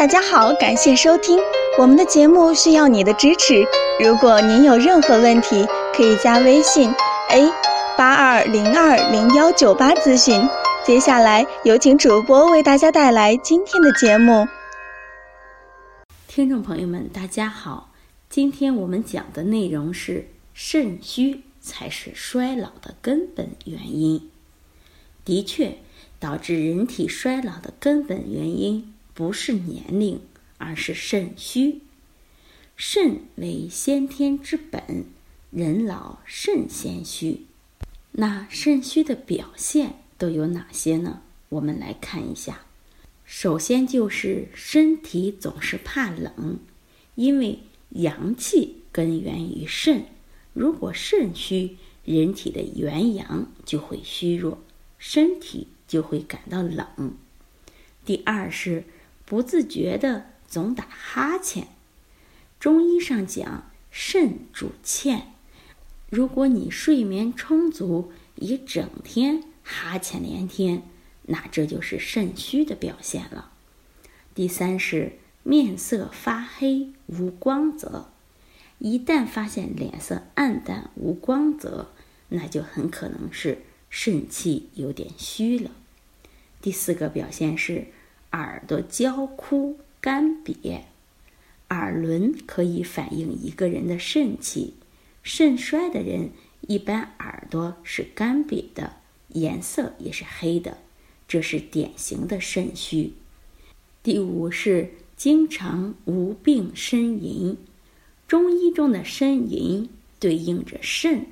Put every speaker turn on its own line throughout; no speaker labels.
大家好，感谢收听我们的节目，需要你的支持。如果您有任何问题，可以加微信 a 八二零二零幺九八咨询。接下来有请主播为大家带来今天的节目。
听众朋友们，大家好，今天我们讲的内容是肾虚才是衰老的根本原因。的确，导致人体衰老的根本原因不是年龄，而是肾虚。肾为先天之本，人老肾先虚。那肾虚的表现都有哪些呢？我们来看一下。首先就是身体总是怕冷，因为阳气根源于肾，如果肾虚，人体的元阳就会虚弱。身体就会感到冷。第二是不自觉的总打哈欠。中医上讲，肾主欠，如果你睡眠充足，一整天哈欠连天，那这就是肾虚的表现了。第三是面色发黑无光泽，一旦发现脸色暗淡无光泽，那就很可能是。肾气有点虚了。第四个表现是耳朵焦枯干瘪，耳轮可以反映一个人的肾气。肾衰的人一般耳朵是干瘪的，颜色也是黑的，这是典型的肾虚。第五是经常无病呻吟，中医中的呻吟对应着肾。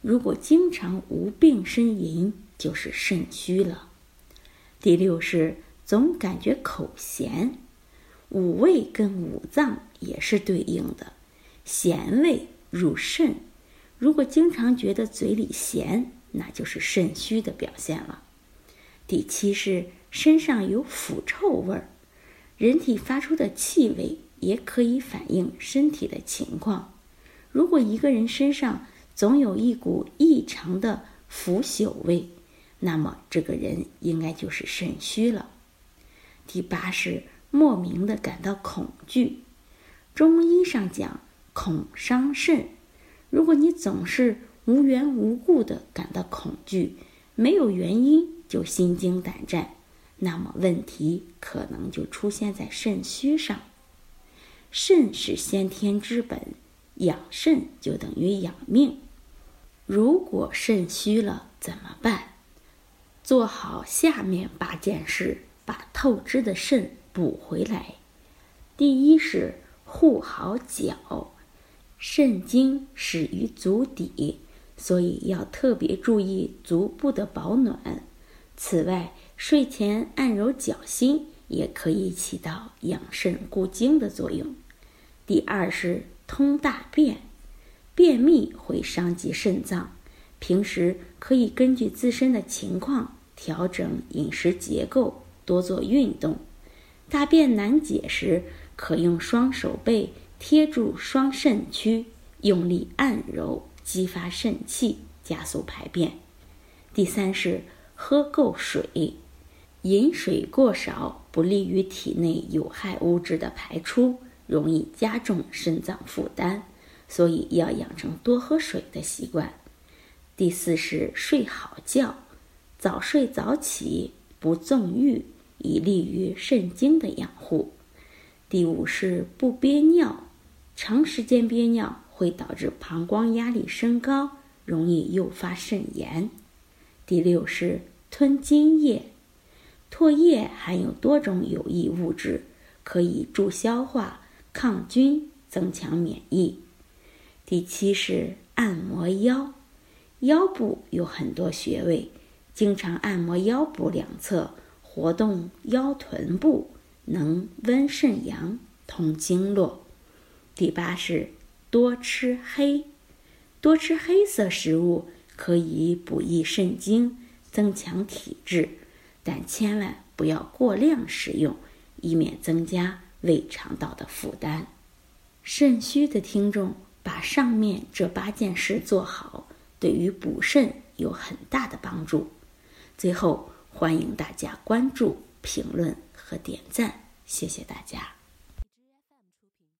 如果经常无病呻吟，就是肾虚了。第六是总感觉口咸，五味跟五脏也是对应的，咸味入肾。如果经常觉得嘴里咸，那就是肾虚的表现了。第七是身上有腐臭味儿，人体发出的气味也可以反映身体的情况。如果一个人身上，总有一股异常的腐朽味，那么这个人应该就是肾虚了。第八是莫名的感到恐惧，中医上讲恐伤肾。如果你总是无缘无故的感到恐惧，没有原因就心惊胆战，那么问题可能就出现在肾虚上。肾是先天之本，养肾就等于养命。如果肾虚了怎么办？做好下面八件事，把透支的肾补回来。第一是护好脚，肾经始于足底，所以要特别注意足部的保暖。此外，睡前按揉脚心也可以起到养肾固精的作用。第二是通大便。便秘会伤及肾脏，平时可以根据自身的情况调整饮食结构，多做运动。大便难解时，可用双手背贴住双肾区，用力按揉，激发肾气，加速排便。第三是喝够水，饮水过少不利于体内有害物质的排出，容易加重肾脏负担。所以要养成多喝水的习惯。第四是睡好觉，早睡早起，不纵欲，以利于肾经的养护。第五是不憋尿，长时间憋尿会导致膀胱压力升高，容易诱发肾炎。第六是吞津液，唾液含有多种有益物质，可以助消化、抗菌、增强免疫。第七是按摩腰，腰部有很多穴位，经常按摩腰部两侧，活动腰臀部，能温肾阳、通经络。第八是多吃黑，多吃黑色食物可以补益肾精，增强体质，但千万不要过量食用，以免增加胃肠道的负担。肾虚的听众。把上面这八件事做好，对于补肾有很大的帮助。最后，欢迎大家关注、评论和点赞，谢谢大家。